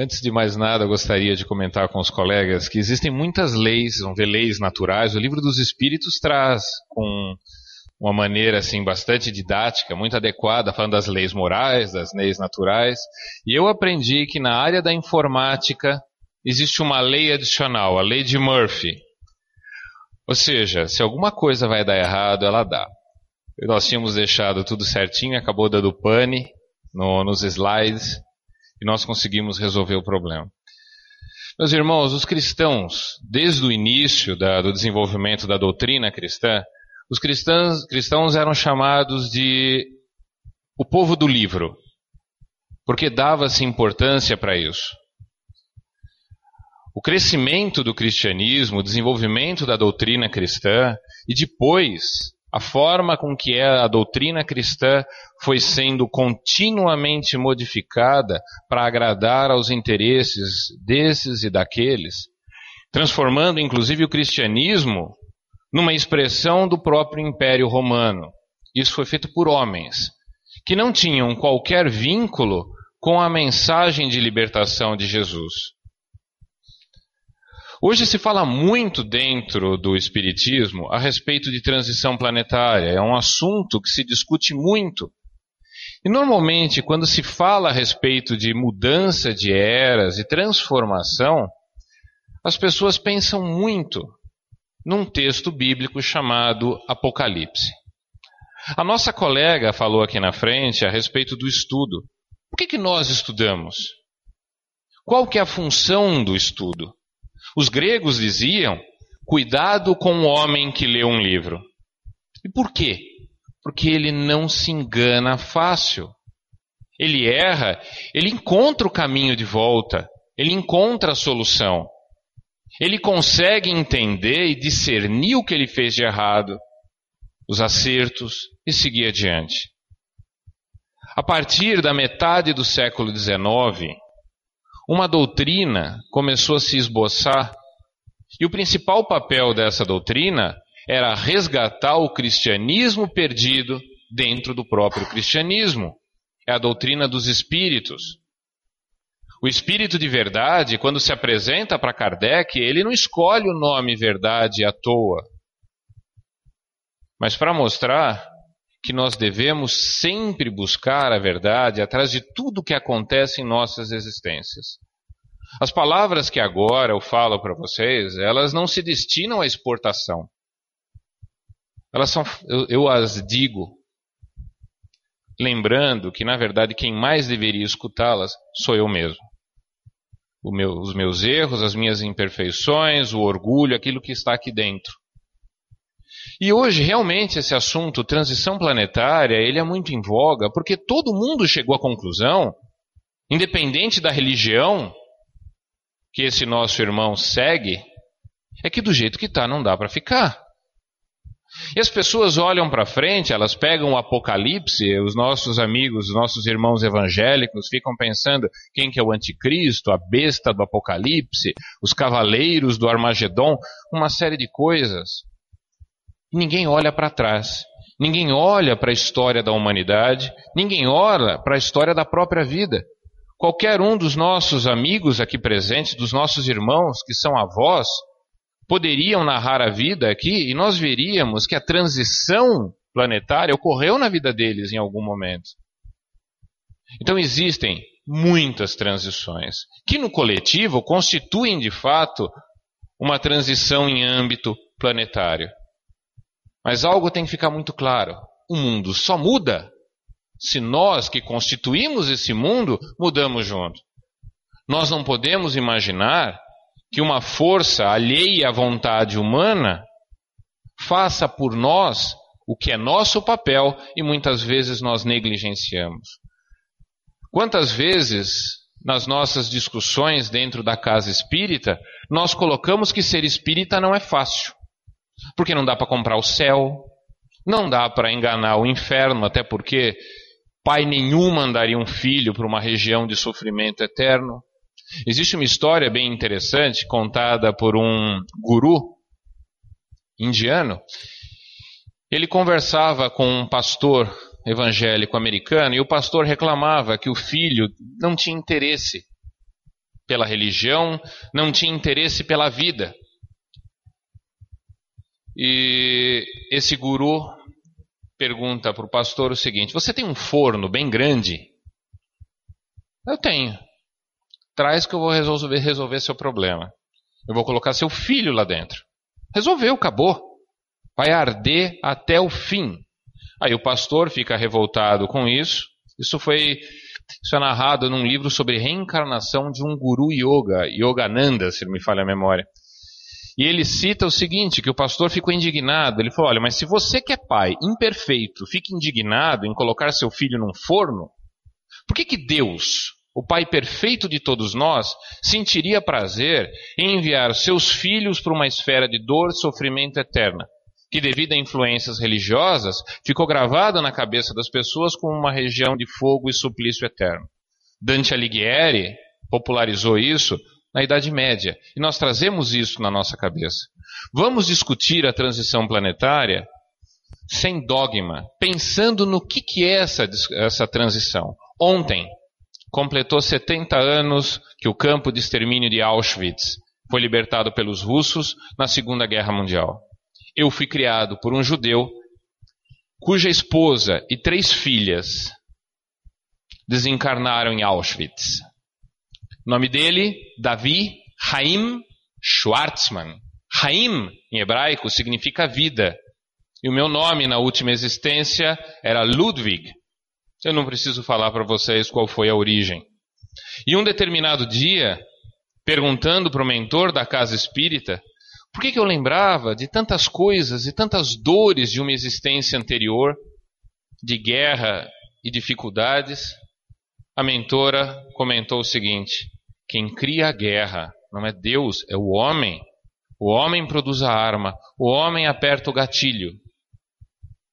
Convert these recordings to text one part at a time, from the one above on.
Antes de mais nada, gostaria de comentar com os colegas que existem muitas leis, vão ver leis naturais. O livro dos Espíritos traz com uma maneira assim bastante didática, muito adequada, falando das leis morais, das leis naturais. E eu aprendi que na área da informática existe uma lei adicional, a lei de Murphy. Ou seja, se alguma coisa vai dar errado, ela dá. Nós tínhamos deixado tudo certinho, acabou dando pane no, nos slides e nós conseguimos resolver o problema. Meus irmãos, os cristãos, desde o início da, do desenvolvimento da doutrina cristã, os cristãos, cristãos eram chamados de o povo do livro, porque dava-se importância para isso. O crescimento do cristianismo, o desenvolvimento da doutrina cristã e depois a forma com que a doutrina cristã foi sendo continuamente modificada para agradar aos interesses desses e daqueles, transformando inclusive o cristianismo numa expressão do próprio Império Romano. Isso foi feito por homens que não tinham qualquer vínculo com a mensagem de libertação de Jesus. Hoje se fala muito dentro do Espiritismo a respeito de transição planetária. É um assunto que se discute muito. E normalmente, quando se fala a respeito de mudança de eras e transformação, as pessoas pensam muito num texto bíblico chamado Apocalipse. A nossa colega falou aqui na frente a respeito do estudo. Por que, que nós estudamos? Qual que é a função do estudo? Os gregos diziam: cuidado com o homem que lê um livro. E por quê? Porque ele não se engana fácil. Ele erra, ele encontra o caminho de volta, ele encontra a solução. Ele consegue entender e discernir o que ele fez de errado, os acertos e seguir adiante. A partir da metade do século XIX, uma doutrina começou a se esboçar, e o principal papel dessa doutrina era resgatar o cristianismo perdido dentro do próprio cristianismo. É a doutrina dos espíritos. O espírito de verdade, quando se apresenta para Kardec, ele não escolhe o nome verdade à toa. Mas para mostrar que nós devemos sempre buscar a verdade atrás de tudo que acontece em nossas existências. As palavras que agora eu falo para vocês, elas não se destinam à exportação. Elas são, eu, eu as digo, lembrando que na verdade quem mais deveria escutá-las sou eu mesmo. Meu, os meus erros, as minhas imperfeições, o orgulho, aquilo que está aqui dentro. E hoje, realmente, esse assunto, transição planetária, ele é muito em voga, porque todo mundo chegou à conclusão, independente da religião que esse nosso irmão segue, é que do jeito que está não dá para ficar. E as pessoas olham para frente, elas pegam o Apocalipse, os nossos amigos, os nossos irmãos evangélicos ficam pensando quem que é o anticristo, a besta do Apocalipse, os cavaleiros do Armagedon, uma série de coisas. Ninguém olha para trás. Ninguém olha para a história da humanidade, ninguém olha para a história da própria vida. Qualquer um dos nossos amigos aqui presentes, dos nossos irmãos que são avós, poderiam narrar a vida aqui e nós veríamos que a transição planetária ocorreu na vida deles em algum momento. Então existem muitas transições que no coletivo constituem de fato uma transição em âmbito planetário. Mas algo tem que ficar muito claro: o mundo só muda se nós que constituímos esse mundo mudamos junto. Nós não podemos imaginar que uma força alheia à vontade humana faça por nós o que é nosso papel e muitas vezes nós negligenciamos. Quantas vezes nas nossas discussões dentro da casa espírita nós colocamos que ser espírita não é fácil? Porque não dá para comprar o céu, não dá para enganar o inferno, até porque pai nenhum mandaria um filho para uma região de sofrimento eterno. Existe uma história bem interessante contada por um guru indiano. Ele conversava com um pastor evangélico americano e o pastor reclamava que o filho não tinha interesse pela religião, não tinha interesse pela vida. E esse guru pergunta para o pastor o seguinte: Você tem um forno bem grande? Eu tenho. Traz que eu vou resolver, resolver seu problema. Eu vou colocar seu filho lá dentro. Resolveu, acabou. Vai arder até o fim. Aí o pastor fica revoltado com isso. Isso foi isso é narrado num livro sobre reencarnação de um guru yoga, Yogananda, se não me falha a memória. E ele cita o seguinte, que o pastor ficou indignado. Ele falou, olha, mas se você que é pai, imperfeito, fica indignado em colocar seu filho num forno, por que que Deus, o pai perfeito de todos nós, sentiria prazer em enviar seus filhos para uma esfera de dor e sofrimento eterna? que devido a influências religiosas ficou gravado na cabeça das pessoas como uma região de fogo e suplício eterno. Dante Alighieri popularizou isso na Idade Média e nós trazemos isso na nossa cabeça. Vamos discutir a transição planetária sem dogma, pensando no que, que é essa, essa transição. Ontem completou 70 anos que o campo de extermínio de Auschwitz foi libertado pelos russos na Segunda Guerra Mundial eu fui criado por um judeu cuja esposa e três filhas desencarnaram em Auschwitz. Nome dele, Davi Haim Schwartzman. Haim, em hebraico, significa vida. E o meu nome na última existência era Ludwig. Eu não preciso falar para vocês qual foi a origem. E um determinado dia, perguntando para o mentor da casa espírita por que, que eu lembrava de tantas coisas e tantas dores de uma existência anterior, de guerra e dificuldades? A mentora comentou o seguinte: quem cria a guerra não é Deus, é o homem. O homem produz a arma, o homem aperta o gatilho.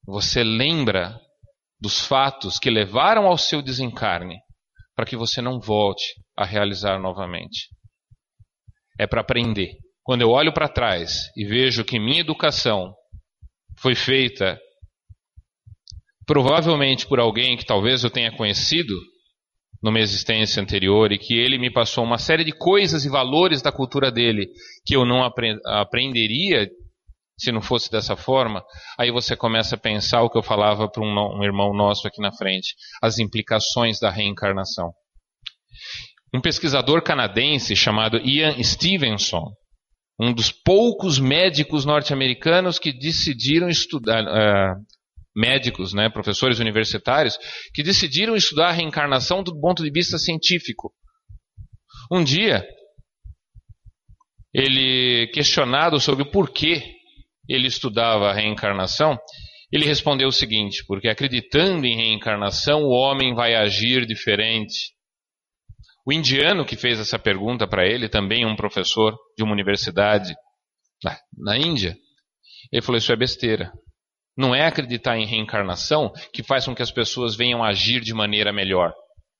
Você lembra dos fatos que levaram ao seu desencarne, para que você não volte a realizar novamente. É para aprender. Quando eu olho para trás e vejo que minha educação foi feita provavelmente por alguém que talvez eu tenha conhecido numa existência anterior e que ele me passou uma série de coisas e valores da cultura dele que eu não aprenderia se não fosse dessa forma, aí você começa a pensar o que eu falava para um, um irmão nosso aqui na frente, as implicações da reencarnação. Um pesquisador canadense chamado Ian Stevenson, um dos poucos médicos norte-americanos que decidiram estudar, uh, médicos, né, professores universitários, que decidiram estudar a reencarnação do ponto de vista científico. Um dia, ele, questionado sobre o porquê ele estudava a reencarnação, ele respondeu o seguinte: porque acreditando em reencarnação, o homem vai agir diferente, o indiano que fez essa pergunta para ele, também um professor de uma universidade na Índia, ele falou: Isso é besteira. Não é acreditar em reencarnação que faz com que as pessoas venham agir de maneira melhor.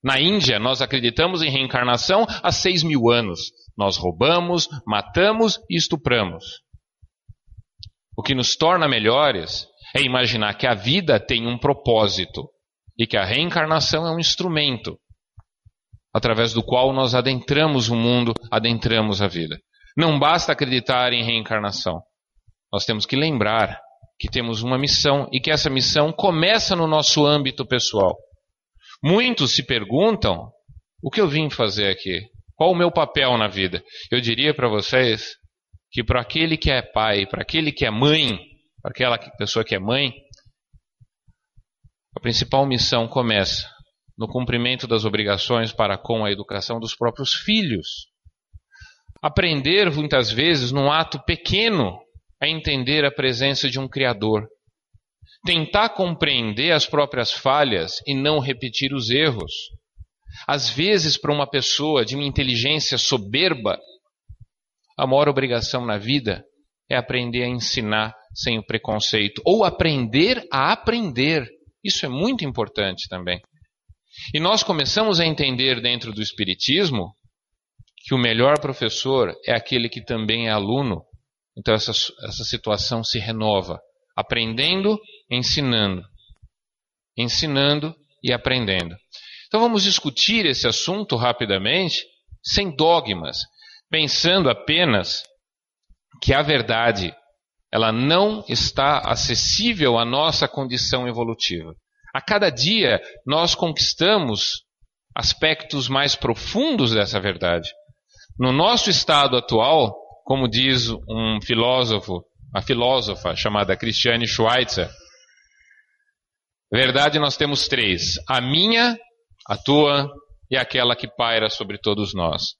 Na Índia, nós acreditamos em reencarnação há seis mil anos. Nós roubamos, matamos e estupramos. O que nos torna melhores é imaginar que a vida tem um propósito e que a reencarnação é um instrumento através do qual nós adentramos o mundo, adentramos a vida. Não basta acreditar em reencarnação. Nós temos que lembrar que temos uma missão e que essa missão começa no nosso âmbito pessoal. Muitos se perguntam: o que eu vim fazer aqui? Qual o meu papel na vida? Eu diria para vocês que para aquele que é pai, para aquele que é mãe, para aquela pessoa que é mãe, a principal missão começa no cumprimento das obrigações para com a educação dos próprios filhos. Aprender, muitas vezes, num ato pequeno, a entender a presença de um Criador. Tentar compreender as próprias falhas e não repetir os erros. Às vezes, para uma pessoa de uma inteligência soberba, a maior obrigação na vida é aprender a ensinar sem o preconceito, ou aprender a aprender. Isso é muito importante também. E nós começamos a entender dentro do Espiritismo que o melhor professor é aquele que também é aluno. Então essa, essa situação se renova, aprendendo, ensinando. Ensinando e aprendendo. Então vamos discutir esse assunto rapidamente, sem dogmas, pensando apenas que a verdade ela não está acessível à nossa condição evolutiva. A cada dia nós conquistamos aspectos mais profundos dessa verdade. No nosso estado atual, como diz um filósofo, a filósofa chamada Christiane Schweitzer, verdade nós temos três: a minha, a tua e aquela que paira sobre todos nós.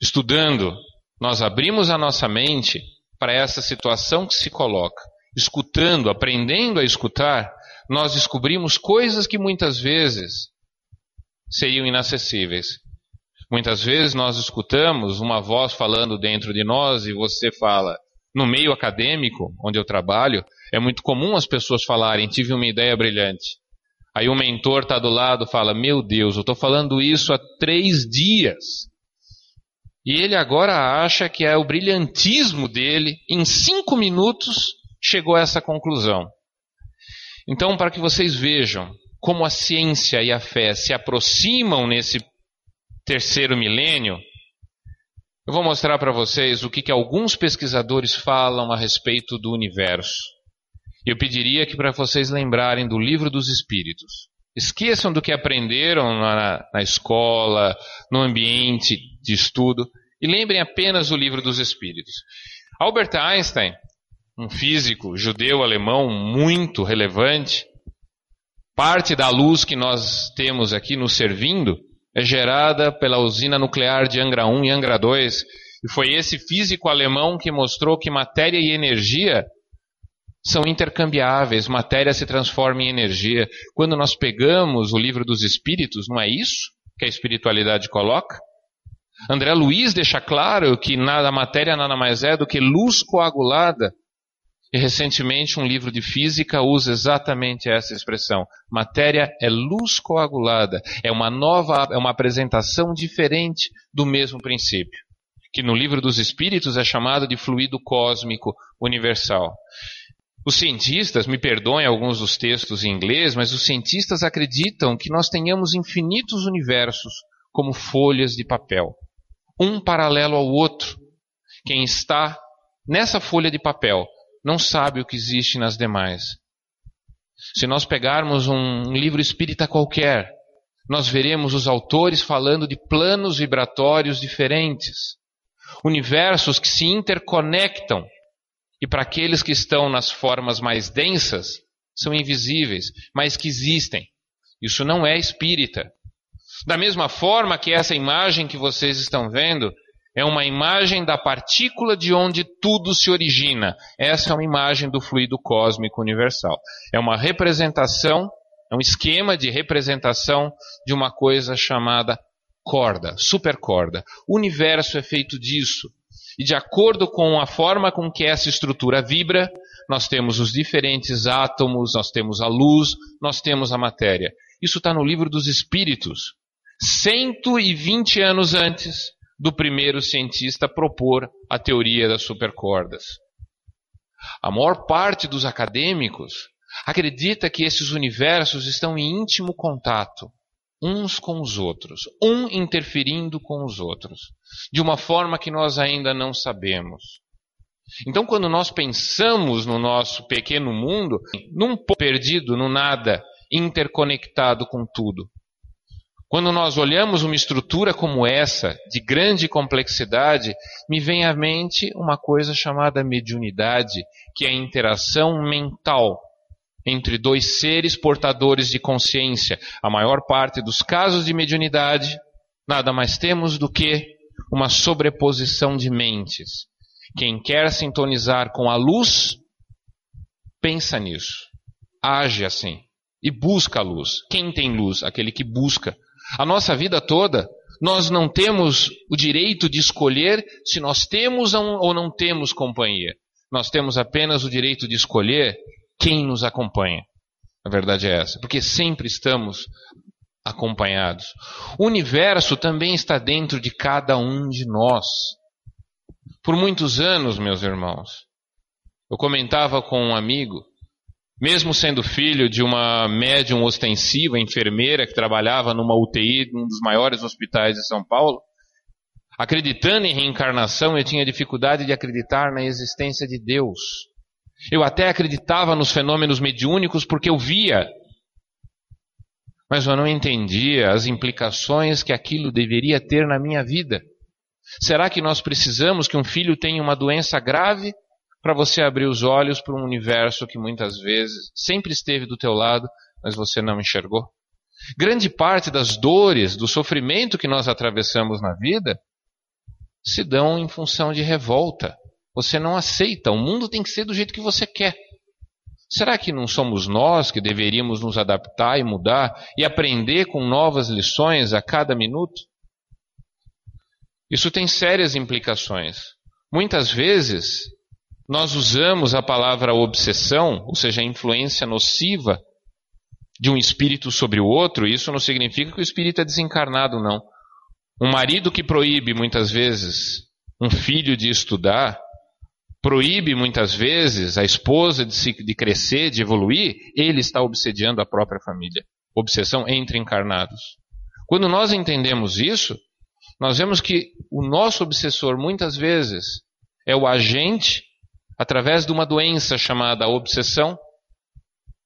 Estudando, nós abrimos a nossa mente para essa situação que se coloca. Escutando, aprendendo a escutar, nós descobrimos coisas que muitas vezes seriam inacessíveis. Muitas vezes nós escutamos uma voz falando dentro de nós e você fala, no meio acadêmico, onde eu trabalho, é muito comum as pessoas falarem, tive uma ideia brilhante. Aí o mentor está do lado fala, meu Deus, eu estou falando isso há três dias. E ele agora acha que é o brilhantismo dele, em cinco minutos, chegou a essa conclusão. Então, para que vocês vejam como a ciência e a fé se aproximam nesse terceiro milênio, eu vou mostrar para vocês o que, que alguns pesquisadores falam a respeito do universo. Eu pediria que para vocês lembrarem do livro dos Espíritos. Esqueçam do que aprenderam na, na escola, no ambiente de estudo, e lembrem apenas o livro dos Espíritos. Albert Einstein, um físico judeu-alemão muito relevante, parte da luz que nós temos aqui nos servindo é gerada pela usina nuclear de Angra 1 e Angra 2, e foi esse físico alemão que mostrou que matéria e energia são intercambiáveis, matéria se transforma em energia. Quando nós pegamos o livro dos Espíritos, não é isso que a espiritualidade coloca? André Luiz deixa claro que nada, matéria nada mais é do que luz coagulada. E recentemente um livro de física usa exatamente essa expressão. Matéria é luz coagulada. É uma nova, é uma apresentação diferente do mesmo princípio. Que no livro dos Espíritos é chamado de fluido cósmico universal. Os cientistas, me perdoem alguns dos textos em inglês, mas os cientistas acreditam que nós tenhamos infinitos universos como folhas de papel, um paralelo ao outro. Quem está nessa folha de papel não sabe o que existe nas demais. Se nós pegarmos um livro espírita qualquer, nós veremos os autores falando de planos vibratórios diferentes, universos que se interconectam e para aqueles que estão nas formas mais densas, são invisíveis, mas que existem. Isso não é espírita. Da mesma forma que essa imagem que vocês estão vendo é uma imagem da partícula de onde tudo se origina. Essa é uma imagem do fluido cósmico universal. É uma representação, é um esquema de representação de uma coisa chamada corda, supercorda. O universo é feito disso. E de acordo com a forma com que essa estrutura vibra, nós temos os diferentes átomos, nós temos a luz, nós temos a matéria. Isso está no livro dos Espíritos. 120 anos antes do primeiro cientista propor a teoria das supercordas. A maior parte dos acadêmicos acredita que esses universos estão em íntimo contato uns com os outros, um interferindo com os outros, de uma forma que nós ainda não sabemos. Então, quando nós pensamos no nosso pequeno mundo, num perdido, no nada, interconectado com tudo, quando nós olhamos uma estrutura como essa, de grande complexidade, me vem à mente uma coisa chamada mediunidade, que é a interação mental entre dois seres portadores de consciência. A maior parte dos casos de mediunidade, nada mais temos do que uma sobreposição de mentes. Quem quer sintonizar com a luz, pensa nisso, age assim e busca a luz. Quem tem luz? Aquele que busca. A nossa vida toda, nós não temos o direito de escolher se nós temos ou não temos companhia. Nós temos apenas o direito de escolher quem nos acompanha. A verdade é essa, porque sempre estamos acompanhados. O universo também está dentro de cada um de nós. Por muitos anos, meus irmãos, eu comentava com um amigo, mesmo sendo filho de uma médium ostensiva, enfermeira que trabalhava numa UTI, num dos maiores hospitais de São Paulo, Acreditando em reencarnação, eu tinha dificuldade de acreditar na existência de Deus. Eu até acreditava nos fenômenos mediúnicos porque eu via, mas eu não entendia as implicações que aquilo deveria ter na minha vida. Será que nós precisamos que um filho tenha uma doença grave para você abrir os olhos para um universo que muitas vezes sempre esteve do teu lado, mas você não enxergou? Grande parte das dores, do sofrimento que nós atravessamos na vida, se dão em função de revolta. Você não aceita, o mundo tem que ser do jeito que você quer. Será que não somos nós que deveríamos nos adaptar e mudar e aprender com novas lições a cada minuto? Isso tem sérias implicações. Muitas vezes, nós usamos a palavra obsessão, ou seja, a influência nociva de um espírito sobre o outro, isso não significa que o espírito é desencarnado, não. Um marido que proíbe muitas vezes um filho de estudar, proíbe muitas vezes a esposa de, se, de crescer, de evoluir, ele está obsediando a própria família. Obsessão entre encarnados. Quando nós entendemos isso, nós vemos que o nosso obsessor muitas vezes é o agente através de uma doença chamada obsessão.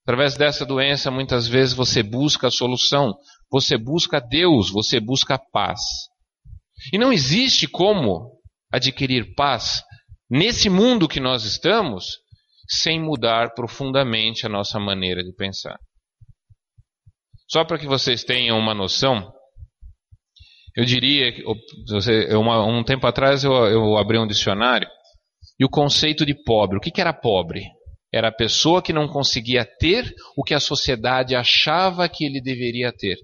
Através dessa doença, muitas vezes você busca a solução, você busca Deus, você busca paz. E não existe como adquirir paz nesse mundo que nós estamos sem mudar profundamente a nossa maneira de pensar. Só para que vocês tenham uma noção, eu diria que um tempo atrás eu, eu abri um dicionário e o conceito de pobre. O que, que era pobre? Era a pessoa que não conseguia ter o que a sociedade achava que ele deveria ter.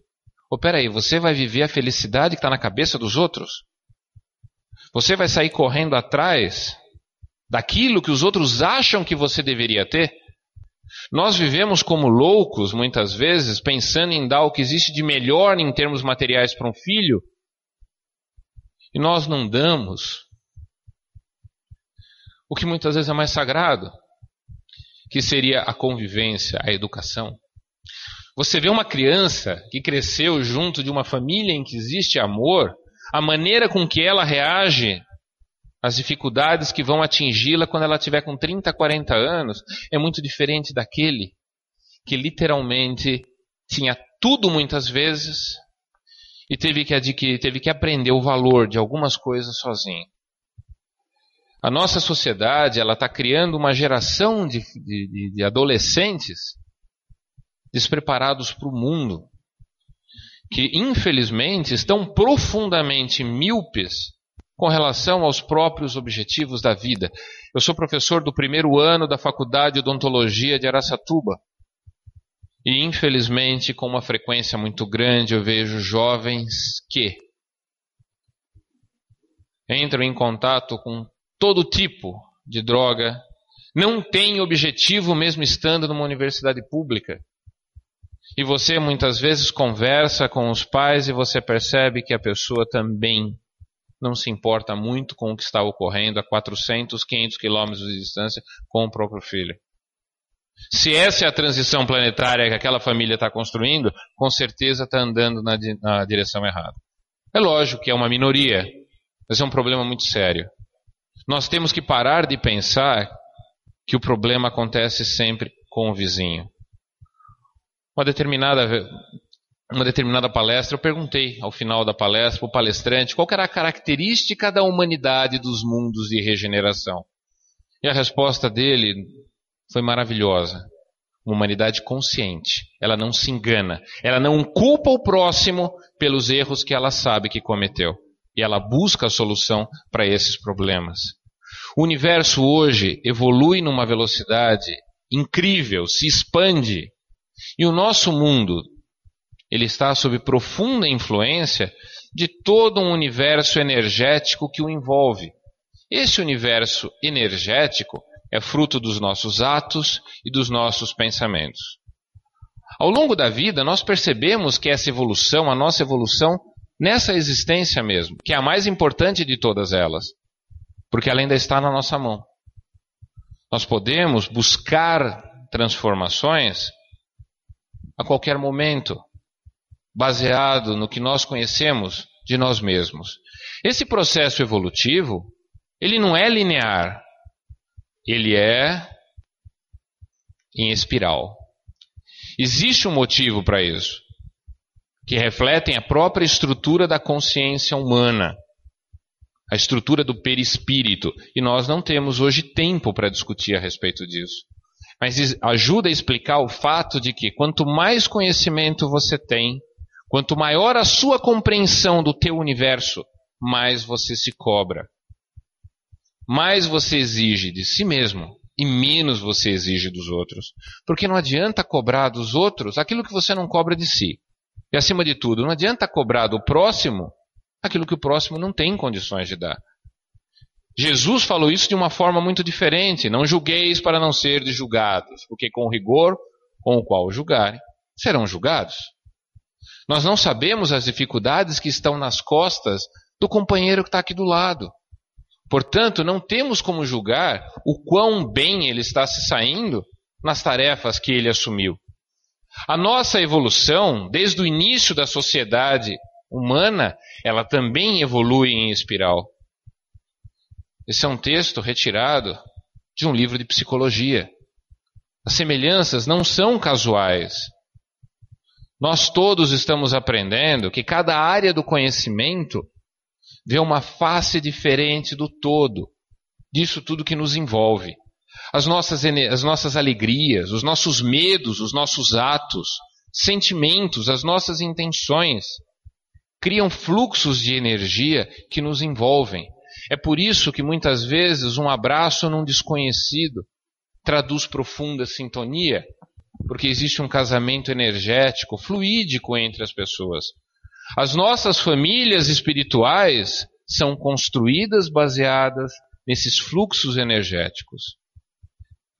Oh, peraí, você vai viver a felicidade que está na cabeça dos outros? Você vai sair correndo atrás daquilo que os outros acham que você deveria ter? Nós vivemos como loucos, muitas vezes, pensando em dar o que existe de melhor em termos materiais para um filho, e nós não damos o que muitas vezes é mais sagrado, que seria a convivência, a educação. Você vê uma criança que cresceu junto de uma família em que existe amor, a maneira com que ela reage às dificuldades que vão atingi-la quando ela tiver com 30, 40 anos é muito diferente daquele que literalmente tinha tudo muitas vezes e teve que adquirir, teve que aprender o valor de algumas coisas sozinho. A nossa sociedade ela está criando uma geração de, de, de adolescentes despreparados para o mundo, que infelizmente estão profundamente míopes com relação aos próprios objetivos da vida. Eu sou professor do primeiro ano da Faculdade de Odontologia de Araçatuba. E infelizmente, com uma frequência muito grande, eu vejo jovens que entram em contato com todo tipo de droga, não têm objetivo mesmo estando numa universidade pública. E você muitas vezes conversa com os pais e você percebe que a pessoa também não se importa muito com o que está ocorrendo a 400, 500 quilômetros de distância com o próprio filho. Se essa é a transição planetária que aquela família está construindo, com certeza está andando na, na direção errada. É lógico que é uma minoria, mas é um problema muito sério. Nós temos que parar de pensar que o problema acontece sempre com o vizinho uma determinada, uma determinada palestra, eu perguntei ao final da palestra para o palestrante qual era a característica da humanidade dos mundos de regeneração. E a resposta dele foi maravilhosa. Uma humanidade consciente. Ela não se engana. Ela não culpa o próximo pelos erros que ela sabe que cometeu. E ela busca a solução para esses problemas. O universo hoje evolui numa velocidade incrível, se expande. E o nosso mundo, ele está sob profunda influência de todo um universo energético que o envolve. Esse universo energético é fruto dos nossos atos e dos nossos pensamentos. Ao longo da vida, nós percebemos que essa evolução, a nossa evolução, nessa existência mesmo, que é a mais importante de todas elas, porque ela ainda está na nossa mão. Nós podemos buscar transformações a qualquer momento, baseado no que nós conhecemos de nós mesmos. Esse processo evolutivo, ele não é linear, ele é em espiral. Existe um motivo para isso, que refletem a própria estrutura da consciência humana, a estrutura do perispírito, e nós não temos hoje tempo para discutir a respeito disso. Mas ajuda a explicar o fato de que quanto mais conhecimento você tem, quanto maior a sua compreensão do teu universo, mais você se cobra. Mais você exige de si mesmo e menos você exige dos outros. Porque não adianta cobrar dos outros aquilo que você não cobra de si. E acima de tudo, não adianta cobrar do próximo aquilo que o próximo não tem condições de dar. Jesus falou isso de uma forma muito diferente. Não julgueis para não ser julgados, porque com o rigor com o qual julgarem, serão julgados. Nós não sabemos as dificuldades que estão nas costas do companheiro que está aqui do lado. Portanto, não temos como julgar o quão bem ele está se saindo nas tarefas que ele assumiu. A nossa evolução, desde o início da sociedade humana, ela também evolui em espiral. Esse é um texto retirado de um livro de psicologia. As semelhanças não são casuais. Nós todos estamos aprendendo que cada área do conhecimento vê uma face diferente do todo, disso tudo que nos envolve. As nossas, as nossas alegrias, os nossos medos, os nossos atos, sentimentos, as nossas intenções criam fluxos de energia que nos envolvem. É por isso que muitas vezes um abraço num desconhecido traduz profunda sintonia, porque existe um casamento energético, fluídico entre as pessoas. As nossas famílias espirituais são construídas baseadas nesses fluxos energéticos.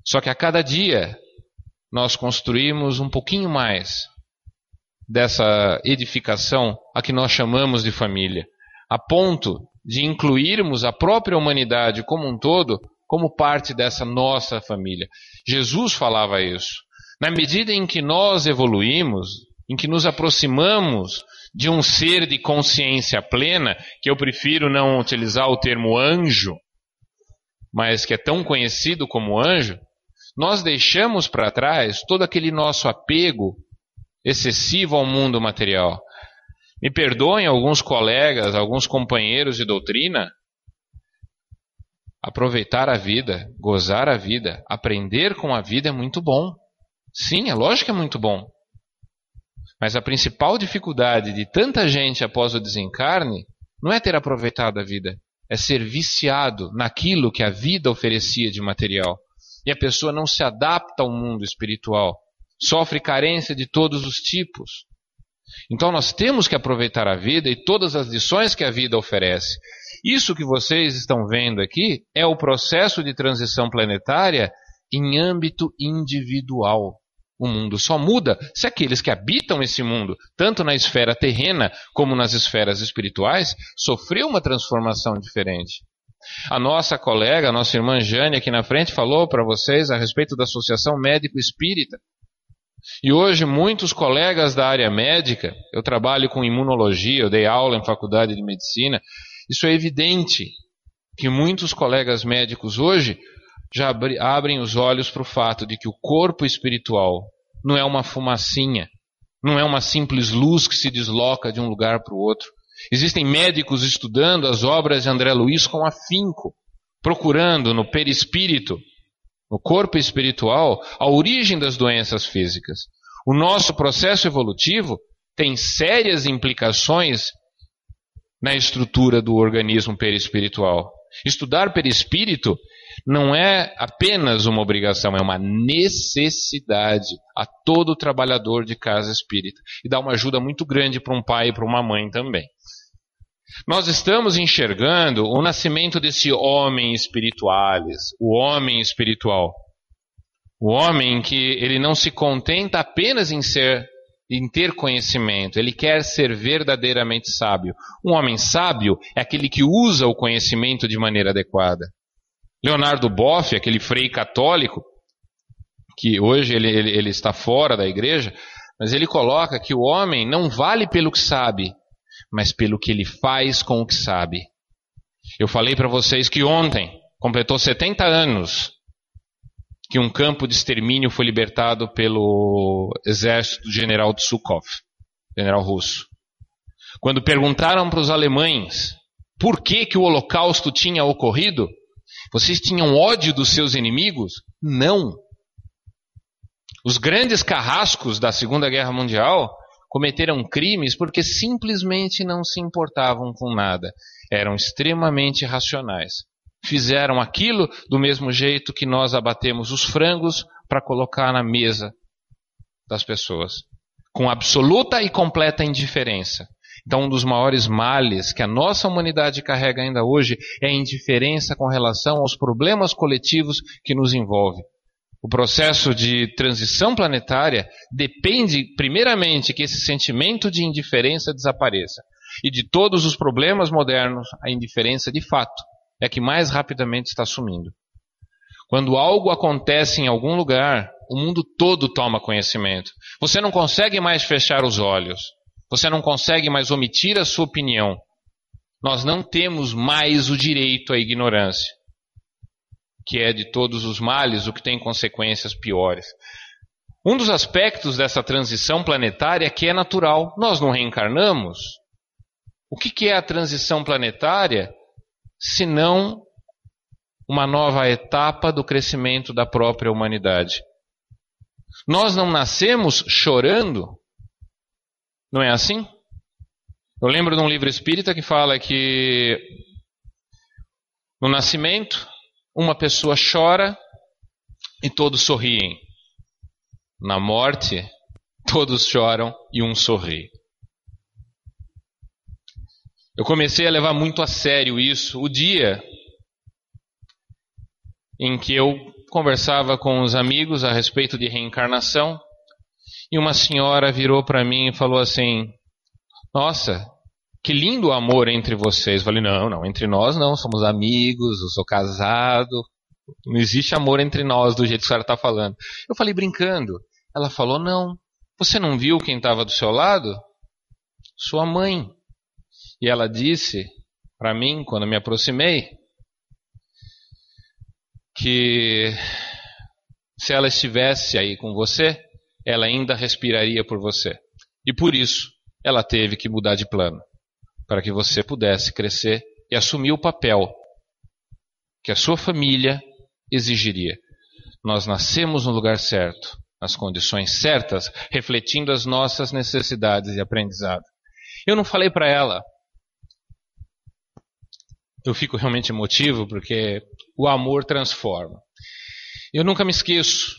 Só que a cada dia nós construímos um pouquinho mais dessa edificação a que nós chamamos de família, a ponto de incluirmos a própria humanidade como um todo como parte dessa nossa família. Jesus falava isso. Na medida em que nós evoluímos, em que nos aproximamos de um ser de consciência plena, que eu prefiro não utilizar o termo anjo, mas que é tão conhecido como anjo, nós deixamos para trás todo aquele nosso apego excessivo ao mundo material. Me perdoem alguns colegas, alguns companheiros de doutrina, aproveitar a vida, gozar a vida, aprender com a vida é muito bom. Sim, é lógico que é muito bom. Mas a principal dificuldade de tanta gente após o desencarne não é ter aproveitado a vida, é ser viciado naquilo que a vida oferecia de material. E a pessoa não se adapta ao mundo espiritual, sofre carência de todos os tipos. Então nós temos que aproveitar a vida e todas as lições que a vida oferece. Isso que vocês estão vendo aqui é o processo de transição planetária em âmbito individual. O mundo só muda se aqueles que habitam esse mundo, tanto na esfera terrena como nas esferas espirituais, sofreu uma transformação diferente. A nossa colega, a nossa irmã Jane aqui na frente falou para vocês a respeito da Associação Médico Espírita. E hoje muitos colegas da área médica, eu trabalho com imunologia, eu dei aula em faculdade de medicina, isso é evidente que muitos colegas médicos hoje já abrem os olhos para o fato de que o corpo espiritual não é uma fumacinha, não é uma simples luz que se desloca de um lugar para o outro. Existem médicos estudando as obras de André Luiz com afinco, procurando no perispírito no corpo espiritual, a origem das doenças físicas. O nosso processo evolutivo tem sérias implicações na estrutura do organismo perispiritual. Estudar perispírito não é apenas uma obrigação, é uma necessidade a todo trabalhador de casa espírita. E dá uma ajuda muito grande para um pai e para uma mãe também. Nós estamos enxergando o nascimento desse homem espiritualis, o homem espiritual. O homem que ele não se contenta apenas em ser em ter conhecimento, ele quer ser verdadeiramente sábio. Um homem sábio é aquele que usa o conhecimento de maneira adequada. Leonardo Boff, aquele frei católico, que hoje ele, ele, ele está fora da igreja, mas ele coloca que o homem não vale pelo que sabe, mas pelo que ele faz com o que sabe. Eu falei para vocês que ontem completou 70 anos que um campo de extermínio foi libertado pelo exército do general Tsukov, general russo. Quando perguntaram para os alemães por que, que o holocausto tinha ocorrido, vocês tinham ódio dos seus inimigos? Não. Os grandes carrascos da Segunda Guerra Mundial cometeram crimes porque simplesmente não se importavam com nada. Eram extremamente racionais fizeram aquilo do mesmo jeito que nós abatemos os frangos para colocar na mesa das pessoas, com absoluta e completa indiferença. Então, um dos maiores males que a nossa humanidade carrega ainda hoje é a indiferença com relação aos problemas coletivos que nos envolvem. O processo de transição planetária depende, primeiramente, que esse sentimento de indiferença desapareça. E de todos os problemas modernos, a indiferença de fato é que mais rapidamente está sumindo. Quando algo acontece em algum lugar, o mundo todo toma conhecimento. Você não consegue mais fechar os olhos. Você não consegue mais omitir a sua opinião. Nós não temos mais o direito à ignorância, que é de todos os males o que tem consequências piores. Um dos aspectos dessa transição planetária é que é natural. Nós não reencarnamos. O que é a transição planetária? senão uma nova etapa do crescimento da própria humanidade. Nós não nascemos chorando, não é assim? Eu lembro de um livro espírita que fala que no nascimento uma pessoa chora e todos sorriem. Na morte, todos choram e um sorri. Eu comecei a levar muito a sério isso. O dia em que eu conversava com os amigos a respeito de reencarnação, e uma senhora virou para mim e falou assim: Nossa, que lindo o amor entre vocês. Eu falei: Não, não, entre nós não, somos amigos, eu sou casado, não existe amor entre nós do jeito que a senhora está falando. Eu falei brincando. Ela falou: Não, você não viu quem estava do seu lado? Sua mãe. E ela disse para mim, quando me aproximei, que se ela estivesse aí com você, ela ainda respiraria por você. E por isso, ela teve que mudar de plano, para que você pudesse crescer e assumir o papel que a sua família exigiria. Nós nascemos no lugar certo, nas condições certas, refletindo as nossas necessidades e aprendizado. Eu não falei para ela, eu fico realmente emotivo porque o amor transforma. Eu nunca me esqueço,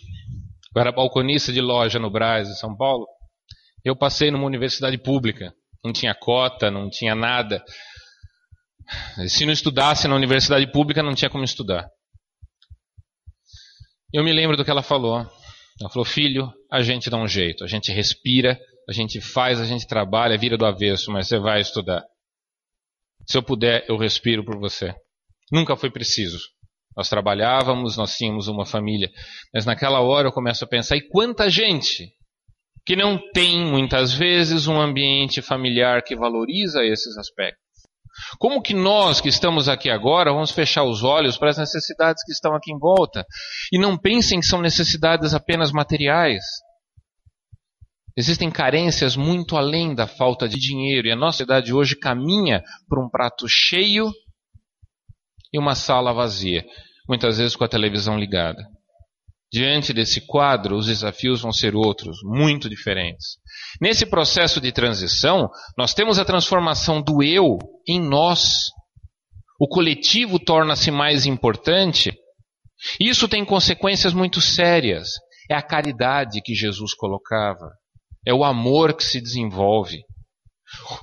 eu era balconista de loja no Brás, em São Paulo. Eu passei numa universidade pública, não tinha cota, não tinha nada. Se não estudasse na universidade pública, não tinha como estudar. Eu me lembro do que ela falou. Ela falou: Filho, a gente dá um jeito, a gente respira, a gente faz, a gente trabalha, vira do avesso, mas você vai estudar. Se eu puder, eu respiro por você. Nunca foi preciso. Nós trabalhávamos, nós tínhamos uma família. Mas naquela hora eu começo a pensar: e quanta gente que não tem, muitas vezes, um ambiente familiar que valoriza esses aspectos? Como que nós que estamos aqui agora vamos fechar os olhos para as necessidades que estão aqui em volta? E não pensem que são necessidades apenas materiais. Existem carências muito além da falta de dinheiro e a nossa cidade hoje caminha por um prato cheio e uma sala vazia, muitas vezes com a televisão ligada. Diante desse quadro, os desafios vão ser outros, muito diferentes. Nesse processo de transição, nós temos a transformação do eu em nós. O coletivo torna-se mais importante. Isso tem consequências muito sérias. É a caridade que Jesus colocava é o amor que se desenvolve.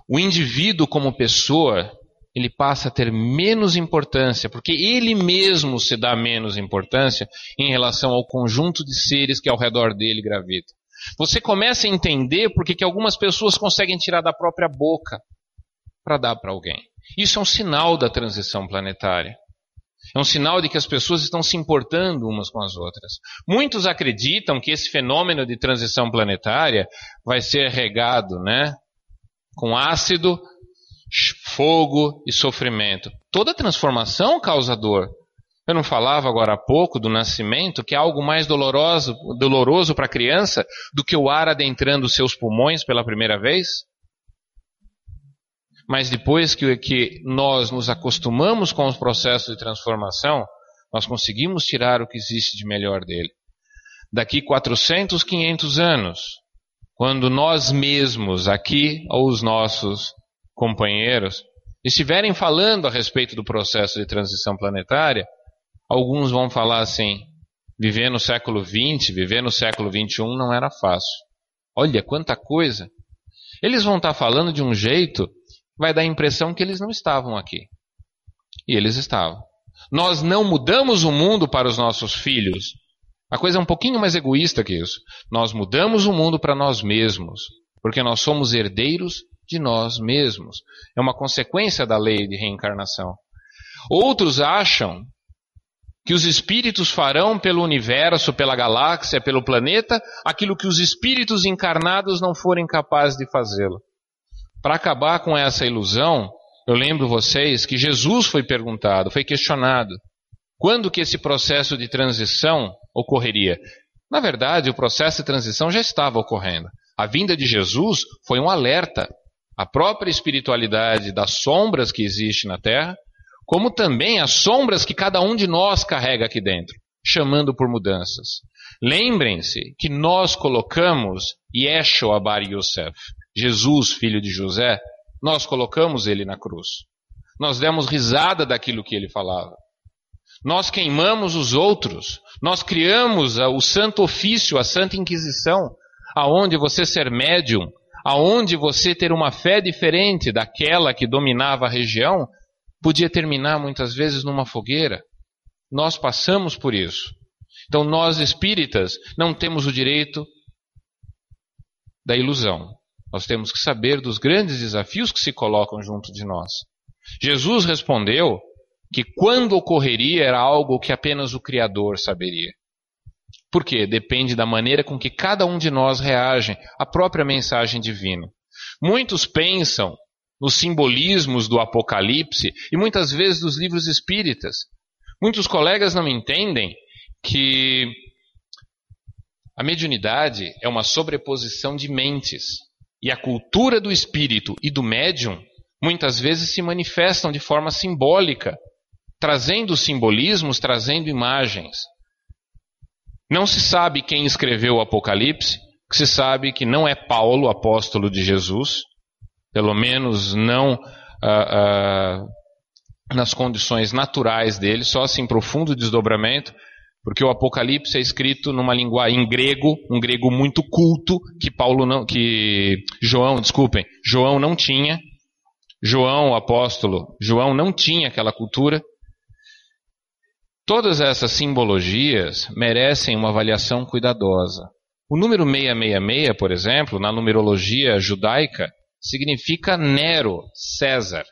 O indivíduo, como pessoa, ele passa a ter menos importância, porque ele mesmo se dá menos importância em relação ao conjunto de seres que ao redor dele gravita. Você começa a entender porque que algumas pessoas conseguem tirar da própria boca para dar para alguém. Isso é um sinal da transição planetária. É um sinal de que as pessoas estão se importando umas com as outras. Muitos acreditam que esse fenômeno de transição planetária vai ser regado, né, com ácido, fogo e sofrimento. Toda transformação causa dor. Eu não falava agora há pouco do nascimento, que é algo mais doloroso, doloroso para a criança do que o ar adentrando seus pulmões pela primeira vez? Mas depois que, que nós nos acostumamos com os processos de transformação, nós conseguimos tirar o que existe de melhor dele. Daqui 400, 500 anos, quando nós mesmos, aqui, ou os nossos companheiros, estiverem falando a respeito do processo de transição planetária, alguns vão falar assim: viver no século XX, viver no século XXI não era fácil. Olha quanta coisa! Eles vão estar falando de um jeito que vai dar a impressão que eles não estavam aqui. E eles estavam. Nós não mudamos o mundo para os nossos filhos. A coisa é um pouquinho mais egoísta que isso. Nós mudamos o mundo para nós mesmos, porque nós somos herdeiros de nós mesmos. É uma consequência da lei de reencarnação. Outros acham que os espíritos farão pelo universo, pela galáxia, pelo planeta, aquilo que os espíritos encarnados não forem capazes de fazê-lo. Para acabar com essa ilusão, eu lembro vocês que Jesus foi perguntado, foi questionado, quando que esse processo de transição ocorreria? Na verdade, o processo de transição já estava ocorrendo. A vinda de Jesus foi um alerta à própria espiritualidade das sombras que existe na Terra, como também as sombras que cada um de nós carrega aqui dentro, chamando por mudanças. Lembrem-se que nós colocamos Yeshua Bar Yosef, Jesus, filho de José, nós colocamos ele na cruz. Nós demos risada daquilo que ele falava. Nós queimamos os outros. Nós criamos o santo ofício, a santa inquisição, aonde você ser médium, aonde você ter uma fé diferente daquela que dominava a região, podia terminar muitas vezes numa fogueira. Nós passamos por isso. Então nós espíritas não temos o direito da ilusão. Nós temos que saber dos grandes desafios que se colocam junto de nós. Jesus respondeu que quando ocorreria era algo que apenas o Criador saberia. Por quê? Depende da maneira com que cada um de nós reage à própria mensagem divina. Muitos pensam nos simbolismos do Apocalipse e muitas vezes dos livros espíritas. Muitos colegas não entendem que a mediunidade é uma sobreposição de mentes. E a cultura do espírito e do médium muitas vezes se manifestam de forma simbólica, trazendo simbolismos, trazendo imagens. Não se sabe quem escreveu o Apocalipse, se sabe que não é Paulo, apóstolo de Jesus, pelo menos não ah, ah, nas condições naturais dele, só assim profundo desdobramento porque o Apocalipse é escrito numa linguagem em grego, um grego muito culto que Paulo não, que João, desculpem, João não tinha. João, o apóstolo, João não tinha aquela cultura. Todas essas simbologias merecem uma avaliação cuidadosa. O número 666, por exemplo, na numerologia judaica, significa Nero, César,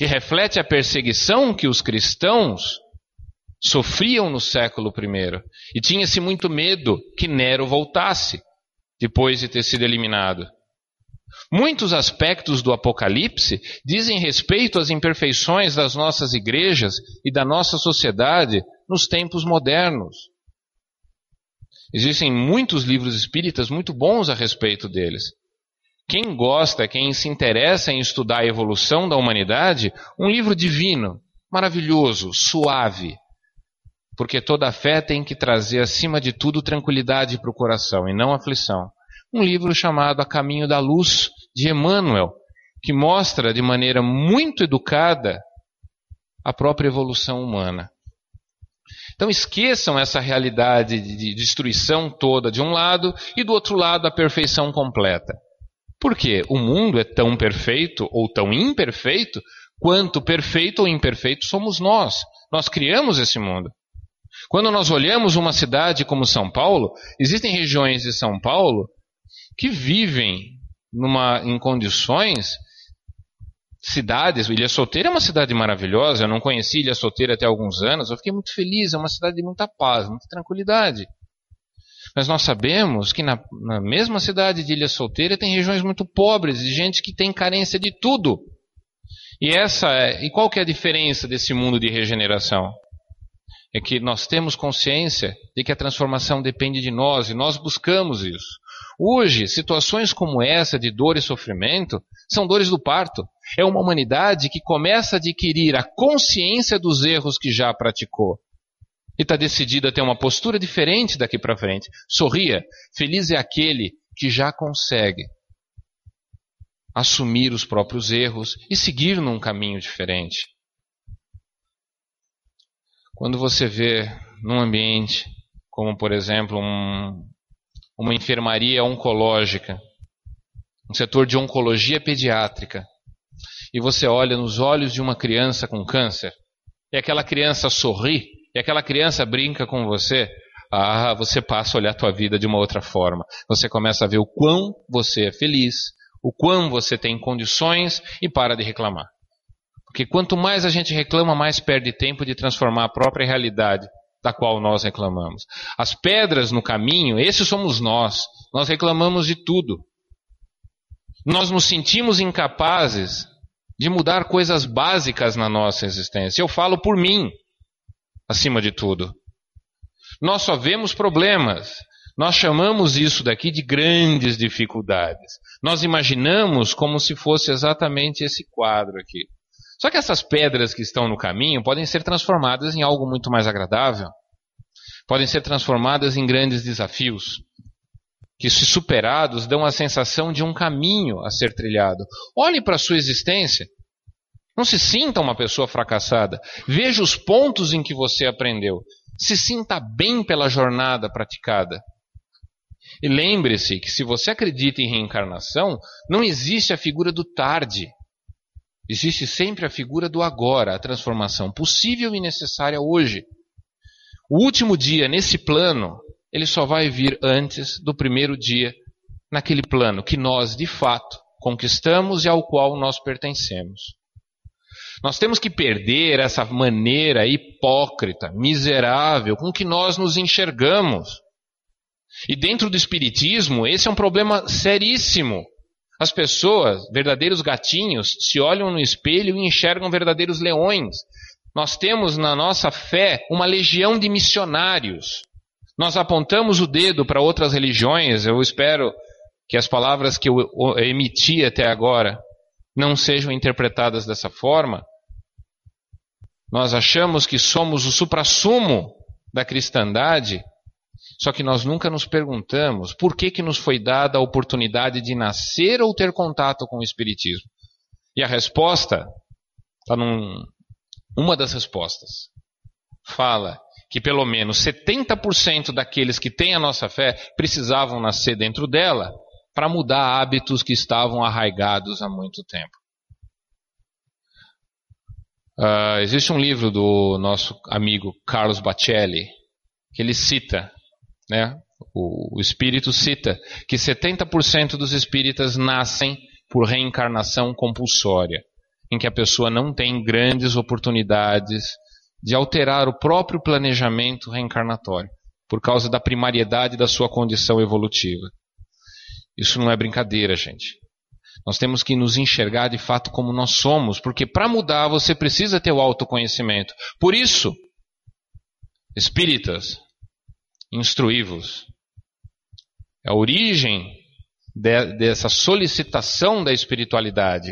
e reflete a perseguição que os cristãos sofriam no século I e tinha-se muito medo que Nero voltasse depois de ter sido eliminado. Muitos aspectos do Apocalipse dizem respeito às imperfeições das nossas igrejas e da nossa sociedade nos tempos modernos. Existem muitos livros espíritas muito bons a respeito deles. Quem gosta, quem se interessa em estudar a evolução da humanidade, um livro divino, maravilhoso, suave, porque toda fé tem que trazer, acima de tudo, tranquilidade para o coração e não aflição. Um livro chamado A Caminho da Luz, de Emmanuel, que mostra de maneira muito educada a própria evolução humana. Então esqueçam essa realidade de destruição toda de um lado e do outro lado a perfeição completa. Porque o mundo é tão perfeito ou tão imperfeito quanto perfeito ou imperfeito somos nós. Nós criamos esse mundo. Quando nós olhamos uma cidade como São Paulo, existem regiões de São Paulo que vivem numa, em condições cidades. Ilha Solteira é uma cidade maravilhosa. Eu não conheci Ilha Solteira até alguns anos. Eu fiquei muito feliz. É uma cidade de muita paz, muita tranquilidade. Mas nós sabemos que na, na mesma cidade de Ilha Solteira tem regiões muito pobres, de gente que tem carência de tudo. E essa é, e qual que é a diferença desse mundo de regeneração? É que nós temos consciência de que a transformação depende de nós e nós buscamos isso. Hoje, situações como essa de dor e sofrimento são dores do parto. É uma humanidade que começa a adquirir a consciência dos erros que já praticou. E está decidida a ter uma postura diferente daqui para frente. Sorria. Feliz é aquele que já consegue assumir os próprios erros e seguir num caminho diferente. Quando você vê num ambiente como, por exemplo, um, uma enfermaria oncológica, um setor de oncologia pediátrica, e você olha nos olhos de uma criança com câncer, e aquela criança sorri, e aquela criança brinca com você, ah, você passa a olhar a tua vida de uma outra forma. Você começa a ver o quão você é feliz, o quão você tem condições e para de reclamar. Porque quanto mais a gente reclama, mais perde tempo de transformar a própria realidade da qual nós reclamamos. As pedras no caminho, esses somos nós. Nós reclamamos de tudo. Nós nos sentimos incapazes de mudar coisas básicas na nossa existência. Eu falo por mim, acima de tudo. Nós só vemos problemas. Nós chamamos isso daqui de grandes dificuldades. Nós imaginamos como se fosse exatamente esse quadro aqui. Só que essas pedras que estão no caminho podem ser transformadas em algo muito mais agradável. Podem ser transformadas em grandes desafios. Que, se superados, dão a sensação de um caminho a ser trilhado. Olhe para a sua existência. Não se sinta uma pessoa fracassada. Veja os pontos em que você aprendeu. Se sinta bem pela jornada praticada. E lembre-se que se você acredita em reencarnação, não existe a figura do tarde. Existe sempre a figura do agora, a transformação possível e necessária hoje. O último dia nesse plano, ele só vai vir antes do primeiro dia naquele plano que nós, de fato, conquistamos e ao qual nós pertencemos. Nós temos que perder essa maneira hipócrita, miserável, com que nós nos enxergamos. E dentro do Espiritismo, esse é um problema seríssimo. As pessoas, verdadeiros gatinhos, se olham no espelho e enxergam verdadeiros leões. Nós temos na nossa fé uma legião de missionários. Nós apontamos o dedo para outras religiões. Eu espero que as palavras que eu emiti até agora não sejam interpretadas dessa forma. Nós achamos que somos o suprassumo da cristandade só que nós nunca nos perguntamos por que, que nos foi dada a oportunidade de nascer ou ter contato com o Espiritismo. E a resposta está num. Uma das respostas fala que pelo menos 70% daqueles que têm a nossa fé precisavam nascer dentro dela para mudar hábitos que estavam arraigados há muito tempo. Uh, existe um livro do nosso amigo Carlos Bacelli que ele cita né? O, o espírito cita que 70% dos espíritas nascem por reencarnação compulsória, em que a pessoa não tem grandes oportunidades de alterar o próprio planejamento reencarnatório, por causa da primariedade da sua condição evolutiva. Isso não é brincadeira, gente. Nós temos que nos enxergar de fato como nós somos, porque para mudar você precisa ter o autoconhecimento. Por isso, espíritas, instruí-vos. A origem de, dessa solicitação da espiritualidade,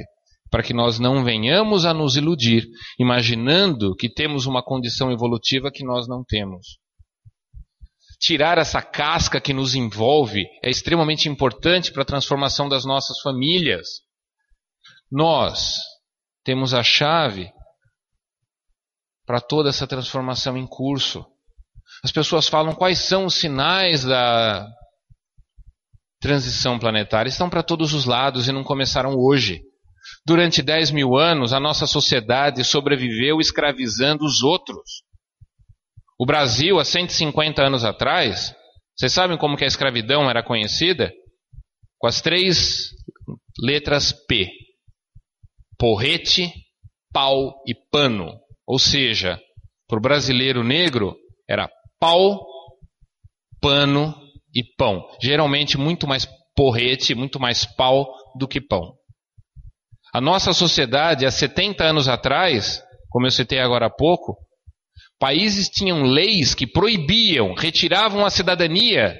para que nós não venhamos a nos iludir, imaginando que temos uma condição evolutiva que nós não temos. Tirar essa casca que nos envolve é extremamente importante para a transformação das nossas famílias. Nós temos a chave para toda essa transformação em curso. As pessoas falam quais são os sinais da transição planetária. Estão para todos os lados e não começaram hoje. Durante 10 mil anos, a nossa sociedade sobreviveu escravizando os outros. O Brasil, há 150 anos atrás, vocês sabem como que a escravidão era conhecida? Com as três letras P: porrete, pau e pano. Ou seja, para o brasileiro negro, era pau, pano e pão. Geralmente muito mais porrete, muito mais pau do que pão. A nossa sociedade, há 70 anos atrás, como eu citei agora há pouco, países tinham leis que proibiam, retiravam a cidadania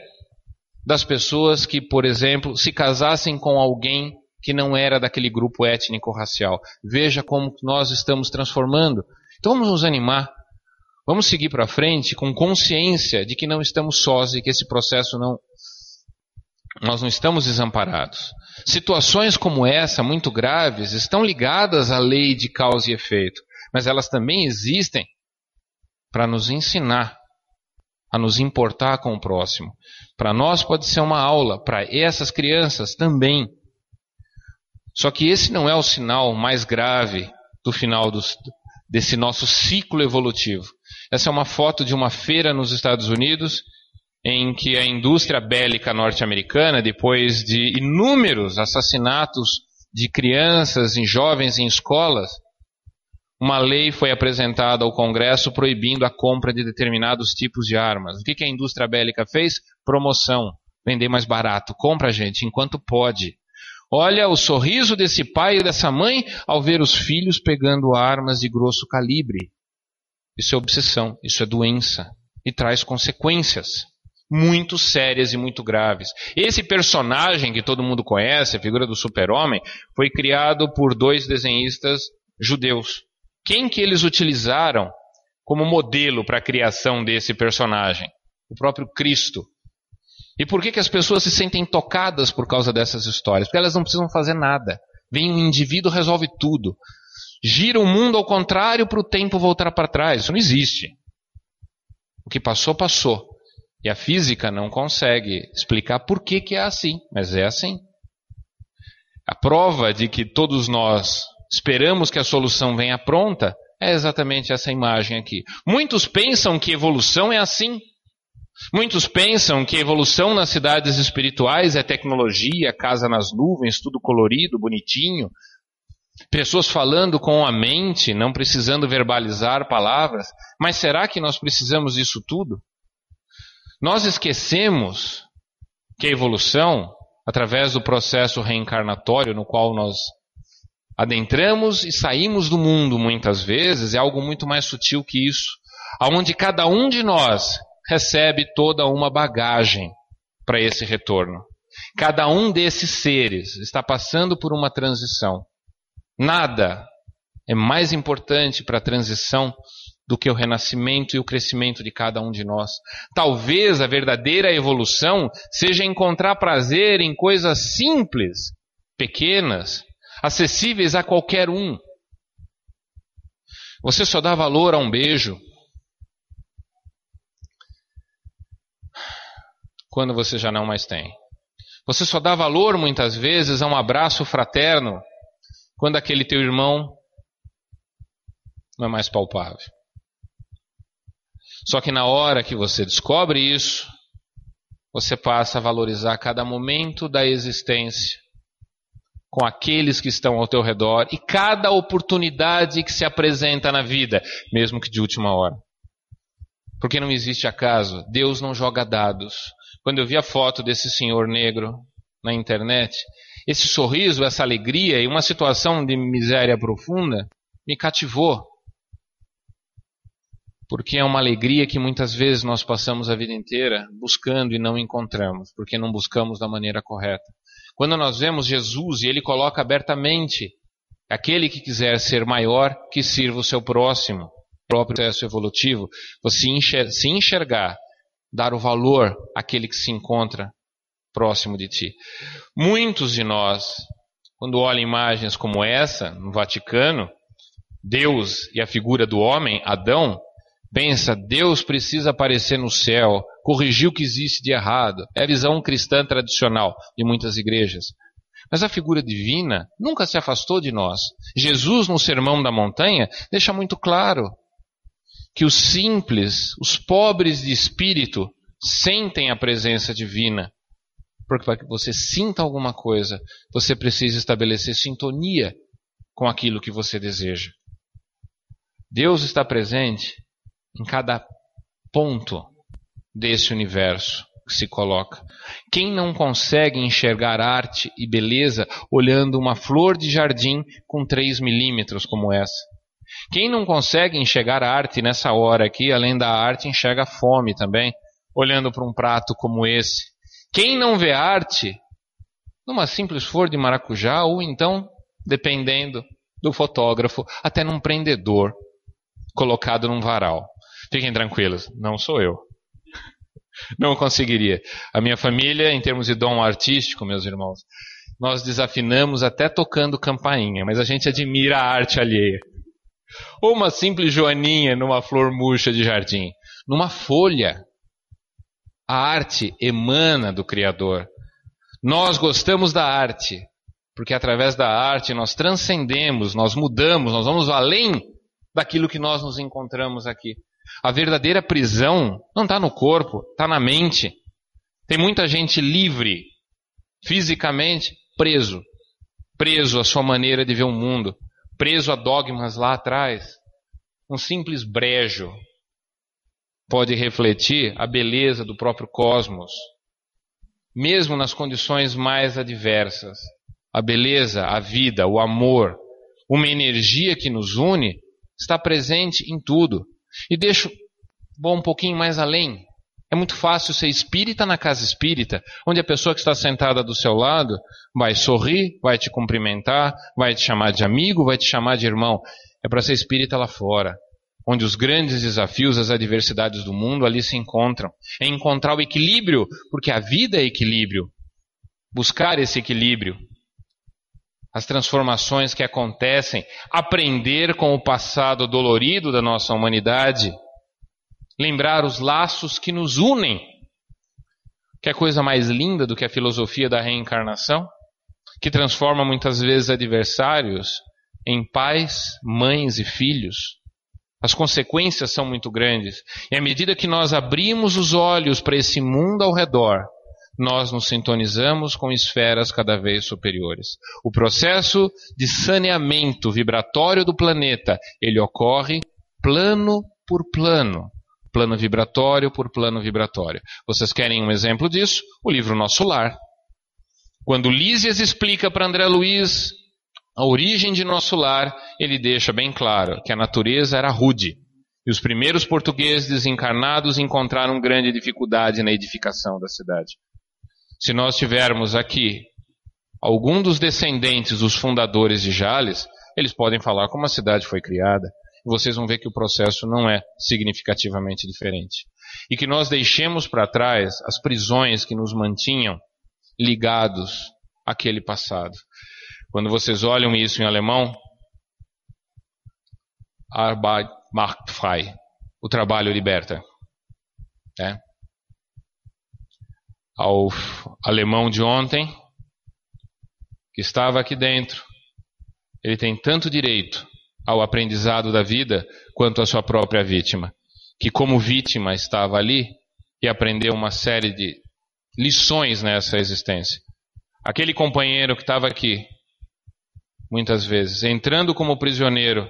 das pessoas que, por exemplo, se casassem com alguém que não era daquele grupo étnico-racial. Veja como nós estamos transformando. Então vamos nos animar. Vamos seguir para frente com consciência de que não estamos sós e que esse processo não. Nós não estamos desamparados. Situações como essa, muito graves, estão ligadas à lei de causa e efeito, mas elas também existem para nos ensinar a nos importar com o próximo. Para nós pode ser uma aula, para essas crianças também. Só que esse não é o sinal mais grave do final dos, desse nosso ciclo evolutivo. Essa é uma foto de uma feira nos Estados Unidos em que a indústria bélica norte-americana, depois de inúmeros assassinatos de crianças e jovens em escolas, uma lei foi apresentada ao Congresso proibindo a compra de determinados tipos de armas. O que a indústria bélica fez? Promoção. Vender mais barato. Compra, gente, enquanto pode. Olha o sorriso desse pai e dessa mãe ao ver os filhos pegando armas de grosso calibre. Isso é obsessão, isso é doença e traz consequências muito sérias e muito graves. Esse personagem que todo mundo conhece, a figura do super-homem, foi criado por dois desenhistas judeus. Quem que eles utilizaram como modelo para a criação desse personagem? O próprio Cristo. E por que, que as pessoas se sentem tocadas por causa dessas histórias? Porque elas não precisam fazer nada. Vem um indivíduo, resolve tudo. Gira o mundo ao contrário para o tempo voltar para trás. Isso não existe. O que passou, passou. E a física não consegue explicar por que, que é assim, mas é assim. A prova de que todos nós esperamos que a solução venha pronta é exatamente essa imagem aqui. Muitos pensam que evolução é assim. Muitos pensam que evolução nas cidades espirituais é tecnologia, casa nas nuvens, tudo colorido, bonitinho. Pessoas falando com a mente, não precisando verbalizar palavras. Mas será que nós precisamos disso tudo? Nós esquecemos que a evolução, através do processo reencarnatório no qual nós adentramos e saímos do mundo muitas vezes, é algo muito mais sutil que isso, aonde cada um de nós recebe toda uma bagagem para esse retorno. Cada um desses seres está passando por uma transição. Nada é mais importante para a transição do que o renascimento e o crescimento de cada um de nós. Talvez a verdadeira evolução seja encontrar prazer em coisas simples, pequenas, acessíveis a qualquer um. Você só dá valor a um beijo quando você já não mais tem. Você só dá valor muitas vezes a um abraço fraterno quando aquele teu irmão não é mais palpável. Só que na hora que você descobre isso, você passa a valorizar cada momento da existência com aqueles que estão ao teu redor e cada oportunidade que se apresenta na vida, mesmo que de última hora. Porque não existe acaso, Deus não joga dados. Quando eu vi a foto desse senhor negro na internet, esse sorriso, essa alegria e uma situação de miséria profunda me cativou. Porque é uma alegria que muitas vezes nós passamos a vida inteira buscando e não encontramos, porque não buscamos da maneira correta. Quando nós vemos Jesus e ele coloca abertamente aquele que quiser ser maior, que sirva o seu próximo, próprio processo evolutivo, você se enxergar dar o valor àquele que se encontra próximo de ti. Muitos de nós, quando olham imagens como essa, no Vaticano, Deus e a figura do homem, Adão, pensa, Deus precisa aparecer no céu, corrigir o que existe de errado. É a visão cristã tradicional de muitas igrejas. Mas a figura divina nunca se afastou de nós. Jesus, no Sermão da Montanha, deixa muito claro que os simples, os pobres de espírito, sentem a presença divina. Porque para que você sinta alguma coisa, você precisa estabelecer sintonia com aquilo que você deseja. Deus está presente em cada ponto desse universo que se coloca. Quem não consegue enxergar arte e beleza olhando uma flor de jardim com 3 milímetros como essa? Quem não consegue enxergar arte nessa hora aqui, além da arte, enxerga fome também, olhando para um prato como esse? Quem não vê arte numa simples flor de maracujá ou então, dependendo do fotógrafo, até num prendedor colocado num varal? Fiquem tranquilos, não sou eu. Não conseguiria. A minha família, em termos de dom artístico, meus irmãos, nós desafinamos até tocando campainha, mas a gente admira a arte alheia. Ou uma simples joaninha numa flor murcha de jardim. Numa folha. A arte emana do Criador. Nós gostamos da arte, porque através da arte nós transcendemos, nós mudamos, nós vamos além daquilo que nós nos encontramos aqui. A verdadeira prisão não está no corpo, está na mente. Tem muita gente livre, fisicamente, preso. Preso à sua maneira de ver o mundo. Preso a dogmas lá atrás. Um simples brejo pode refletir a beleza do próprio cosmos. Mesmo nas condições mais adversas. A beleza, a vida, o amor, uma energia que nos une, está presente em tudo. E deixo, um pouquinho mais além. É muito fácil ser espírita na casa espírita, onde a pessoa que está sentada do seu lado vai sorrir, vai te cumprimentar, vai te chamar de amigo, vai te chamar de irmão. É para ser espírita lá fora, onde os grandes desafios, as adversidades do mundo ali se encontram. É encontrar o equilíbrio, porque a vida é equilíbrio. Buscar esse equilíbrio as transformações que acontecem, aprender com o passado dolorido da nossa humanidade, lembrar os laços que nos unem. Que é coisa mais linda do que a filosofia da reencarnação, que transforma muitas vezes adversários em pais, mães e filhos. As consequências são muito grandes. E à medida que nós abrimos os olhos para esse mundo ao redor, nós nos sintonizamos com esferas cada vez superiores. O processo de saneamento vibratório do planeta, ele ocorre plano por plano. Plano vibratório por plano vibratório. Vocês querem um exemplo disso? O livro Nosso Lar. Quando Lísias explica para André Luiz a origem de nosso lar, ele deixa bem claro que a natureza era rude. E os primeiros portugueses desencarnados encontraram grande dificuldade na edificação da cidade. Se nós tivermos aqui algum dos descendentes dos fundadores de Jales, eles podem falar como a cidade foi criada. Vocês vão ver que o processo não é significativamente diferente. E que nós deixemos para trás as prisões que nos mantinham ligados àquele passado. Quando vocês olham isso em alemão, Arbeit macht frei. O trabalho liberta. É? ao alemão de ontem, que estava aqui dentro. Ele tem tanto direito ao aprendizado da vida quanto a sua própria vítima, que como vítima estava ali e aprendeu uma série de lições nessa existência. Aquele companheiro que estava aqui, muitas vezes, entrando como prisioneiro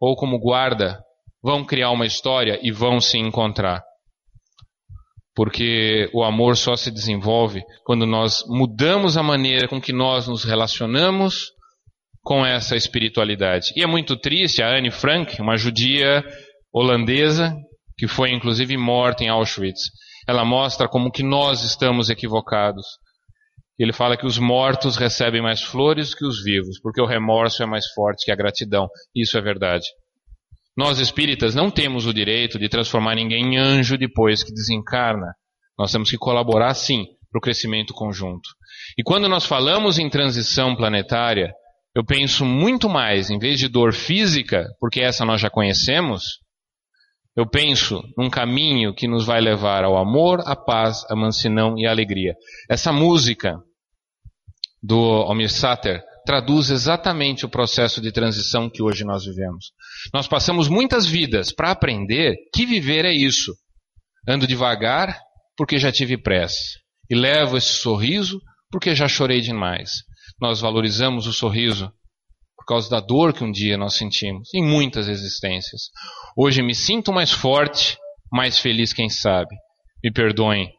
ou como guarda, vão criar uma história e vão se encontrar porque o amor só se desenvolve quando nós mudamos a maneira com que nós nos relacionamos com essa espiritualidade. E é muito triste, a Anne Frank, uma judia holandesa, que foi inclusive morta em Auschwitz, ela mostra como que nós estamos equivocados. Ele fala que os mortos recebem mais flores que os vivos, porque o remorso é mais forte que a gratidão. Isso é verdade. Nós espíritas não temos o direito de transformar ninguém em anjo depois que desencarna. Nós temos que colaborar sim para o crescimento conjunto. E quando nós falamos em transição planetária, eu penso muito mais, em vez de dor física, porque essa nós já conhecemos, eu penso num caminho que nos vai levar ao amor, à paz, à mansidão e à alegria. Essa música do Almir Sater traduz exatamente o processo de transição que hoje nós vivemos. Nós passamos muitas vidas para aprender que viver é isso. Ando devagar porque já tive pressa. E levo esse sorriso porque já chorei demais. Nós valorizamos o sorriso por causa da dor que um dia nós sentimos, em muitas existências. Hoje me sinto mais forte, mais feliz, quem sabe. Me perdoem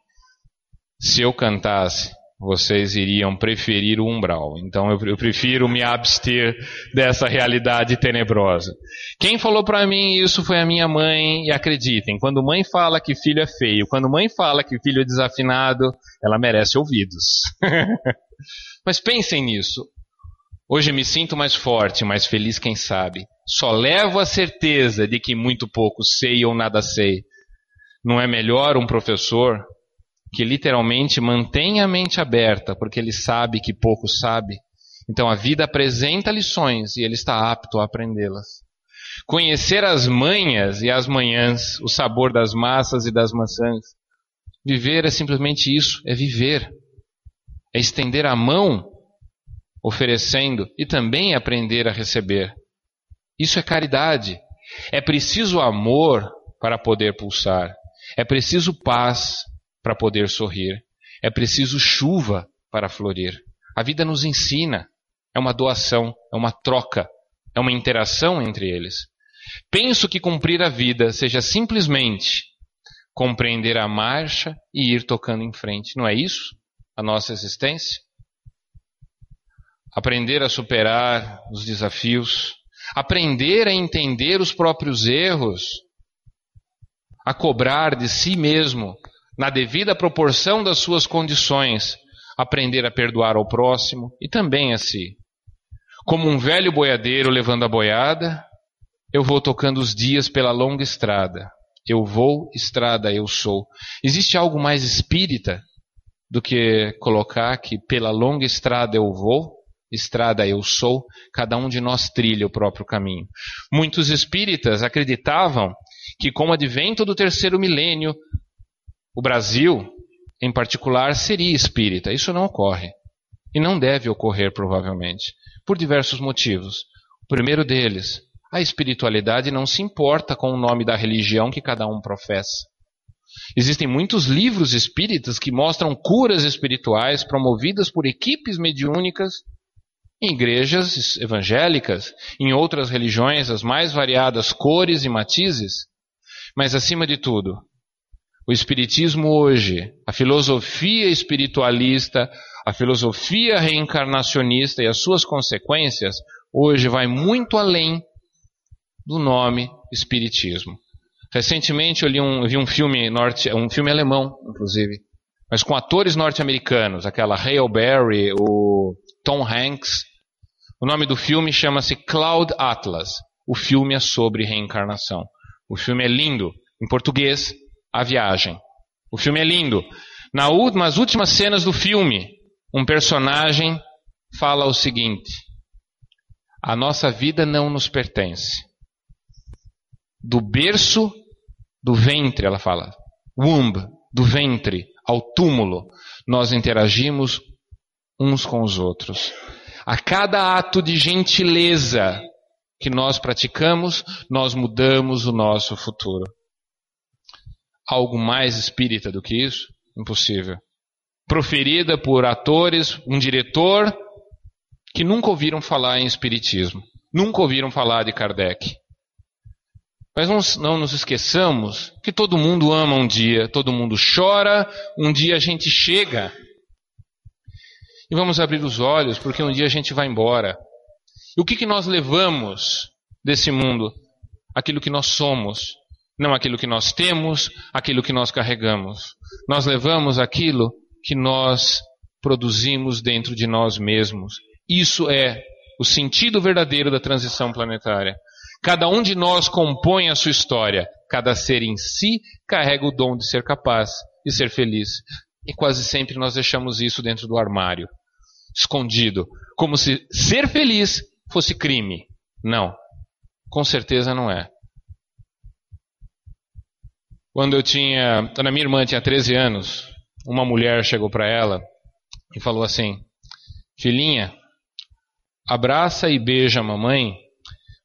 Se eu cantasse, vocês iriam preferir o umbral. Então eu, eu prefiro me abster dessa realidade tenebrosa. Quem falou para mim isso foi a minha mãe, e acreditem, quando mãe fala que filho é feio, quando mãe fala que filho é desafinado, ela merece ouvidos. Mas pensem nisso. Hoje me sinto mais forte, mais feliz, quem sabe. Só levo a certeza de que muito pouco sei ou nada sei. Não é melhor um professor que literalmente mantém a mente aberta, porque ele sabe que pouco sabe. Então a vida apresenta lições e ele está apto a aprendê-las. Conhecer as manhas e as manhãs, o sabor das massas e das maçãs. Viver é simplesmente isso, é viver. É estender a mão oferecendo e também aprender a receber. Isso é caridade. É preciso amor para poder pulsar. É preciso paz para poder sorrir. É preciso chuva para florir. A vida nos ensina. É uma doação, é uma troca, é uma interação entre eles. Penso que cumprir a vida seja simplesmente compreender a marcha e ir tocando em frente. Não é isso a nossa existência? Aprender a superar os desafios, aprender a entender os próprios erros, a cobrar de si mesmo na devida proporção das suas condições, aprender a perdoar ao próximo e também a si. Como um velho boiadeiro levando a boiada, eu vou tocando os dias pela longa estrada. Eu vou, estrada eu sou. Existe algo mais espírita do que colocar que pela longa estrada eu vou, estrada eu sou, cada um de nós trilha o próprio caminho. Muitos espíritas acreditavam que com o advento do terceiro milênio, o Brasil, em particular, seria espírita. Isso não ocorre. E não deve ocorrer, provavelmente, por diversos motivos. O primeiro deles, a espiritualidade não se importa com o nome da religião que cada um professa. Existem muitos livros espíritas que mostram curas espirituais promovidas por equipes mediúnicas em igrejas evangélicas, em outras religiões, as mais variadas cores e matizes. Mas, acima de tudo, o Espiritismo hoje, a filosofia espiritualista, a filosofia reencarnacionista e as suas consequências, hoje vai muito além do nome Espiritismo. Recentemente eu li um, vi um filme norte, um filme alemão, inclusive, mas com atores norte-americanos, aquela Hale Berry, o Tom Hanks. O nome do filme chama-se Cloud Atlas. O filme é sobre reencarnação. O filme é lindo. Em português, a Viagem. O filme é lindo. Na, nas últimas cenas do filme, um personagem fala o seguinte: A nossa vida não nos pertence. Do berço, do ventre, ela fala, womb, do ventre ao túmulo, nós interagimos uns com os outros. A cada ato de gentileza que nós praticamos, nós mudamos o nosso futuro algo mais espírita do que isso? Impossível. Proferida por atores, um diretor que nunca ouviram falar em espiritismo, nunca ouviram falar de Kardec. Mas não, não nos esqueçamos que todo mundo ama um dia, todo mundo chora, um dia a gente chega. E vamos abrir os olhos, porque um dia a gente vai embora. E o que, que nós levamos desse mundo? Aquilo que nós somos, não aquilo que nós temos, aquilo que nós carregamos. Nós levamos aquilo que nós produzimos dentro de nós mesmos. Isso é o sentido verdadeiro da transição planetária. Cada um de nós compõe a sua história. Cada ser em si carrega o dom de ser capaz de ser feliz. E quase sempre nós deixamos isso dentro do armário, escondido, como se ser feliz fosse crime. Não, com certeza não é. Quando eu tinha, quando a minha irmã tinha 13 anos, uma mulher chegou para ela e falou assim: Filhinha, abraça e beija a mamãe,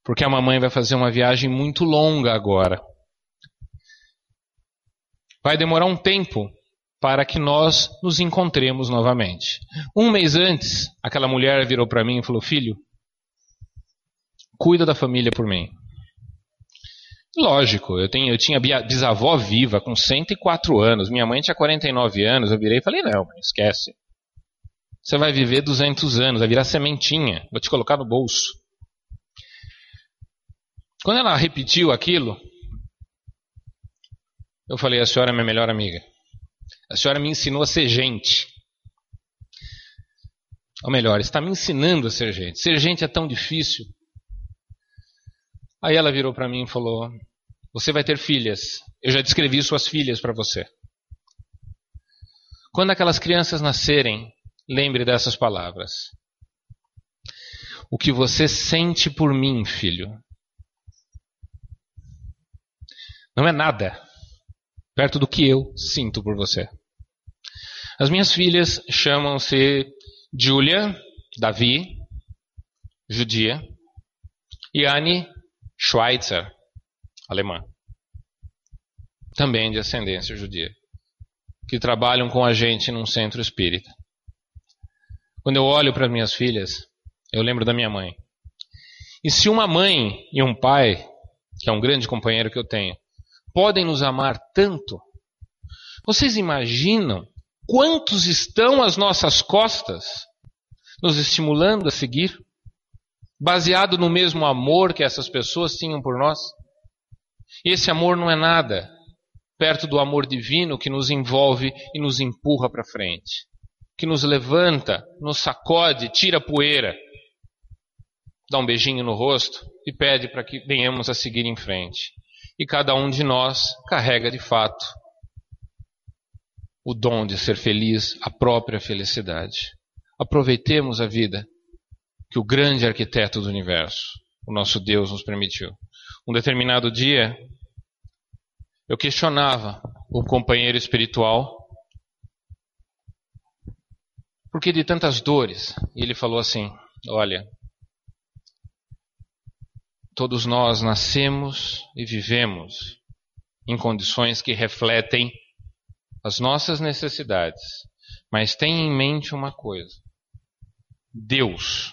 porque a mamãe vai fazer uma viagem muito longa agora. Vai demorar um tempo para que nós nos encontremos novamente. Um mês antes, aquela mulher virou para mim e falou: Filho, cuida da família por mim. Lógico, eu, tenho, eu tinha bisavó viva com 104 anos, minha mãe tinha 49 anos, eu virei e falei, não, esquece. Você vai viver 200 anos, vai virar sementinha, vou te colocar no bolso. Quando ela repetiu aquilo, eu falei, a senhora é minha melhor amiga. A senhora me ensinou a ser gente. Ou melhor, está me ensinando a ser gente. Ser gente é tão difícil. Aí ela virou para mim e falou: Você vai ter filhas. Eu já descrevi suas filhas para você. Quando aquelas crianças nascerem, lembre dessas palavras. O que você sente por mim, filho, não é nada perto do que eu sinto por você. As minhas filhas chamam-se Julia, Davi, judia, e Anne Schweitzer, alemã, também de ascendência judia, que trabalham com a gente num centro espírita. Quando eu olho para minhas filhas, eu lembro da minha mãe. E se uma mãe e um pai, que é um grande companheiro que eu tenho, podem nos amar tanto, vocês imaginam quantos estão às nossas costas, nos estimulando a seguir, baseado no mesmo amor que essas pessoas tinham por nós? Esse amor não é nada perto do amor divino que nos envolve e nos empurra para frente, que nos levanta, nos sacode, tira a poeira, dá um beijinho no rosto e pede para que venhamos a seguir em frente. E cada um de nós carrega de fato o dom de ser feliz, a própria felicidade. Aproveitemos a vida que o grande arquiteto do universo, o nosso Deus, nos permitiu. Um determinado dia, eu questionava o companheiro espiritual por que de tantas dores. E ele falou assim: Olha, todos nós nascemos e vivemos em condições que refletem as nossas necessidades, mas tenha em mente uma coisa: Deus,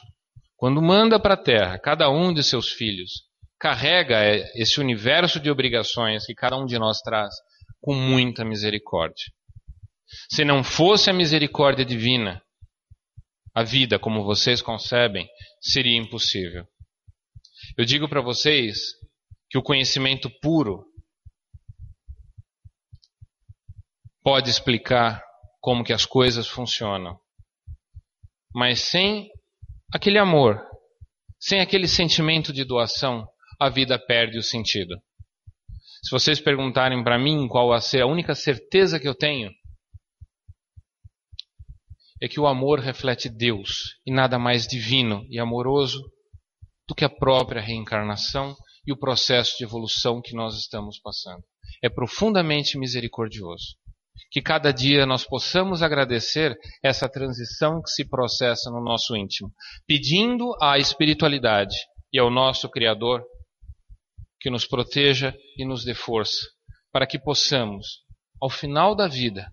quando manda para a terra cada um de seus filhos, carrega esse universo de obrigações que cada um de nós traz com muita misericórdia. Se não fosse a misericórdia divina, a vida como vocês concebem seria impossível. Eu digo para vocês que o conhecimento puro pode explicar como que as coisas funcionam. Mas sem aquele amor, sem aquele sentimento de doação, a vida perde o sentido. Se vocês perguntarem para mim qual a ser a única certeza que eu tenho, é que o amor reflete Deus e nada mais divino e amoroso do que a própria reencarnação e o processo de evolução que nós estamos passando. É profundamente misericordioso que cada dia nós possamos agradecer essa transição que se processa no nosso íntimo, pedindo à espiritualidade e ao nosso Criador que nos proteja e nos dê força, para que possamos, ao final da vida,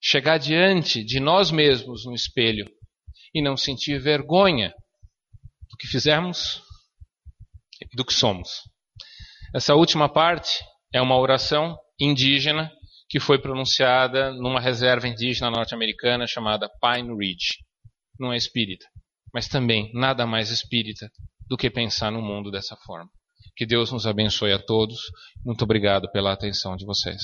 chegar diante de nós mesmos no espelho e não sentir vergonha do que fizemos e do que somos. Essa última parte é uma oração indígena que foi pronunciada numa reserva indígena norte-americana chamada Pine Ridge. Não é espírita, mas também nada mais espírita do que pensar no mundo dessa forma. Que Deus nos abençoe a todos. Muito obrigado pela atenção de vocês.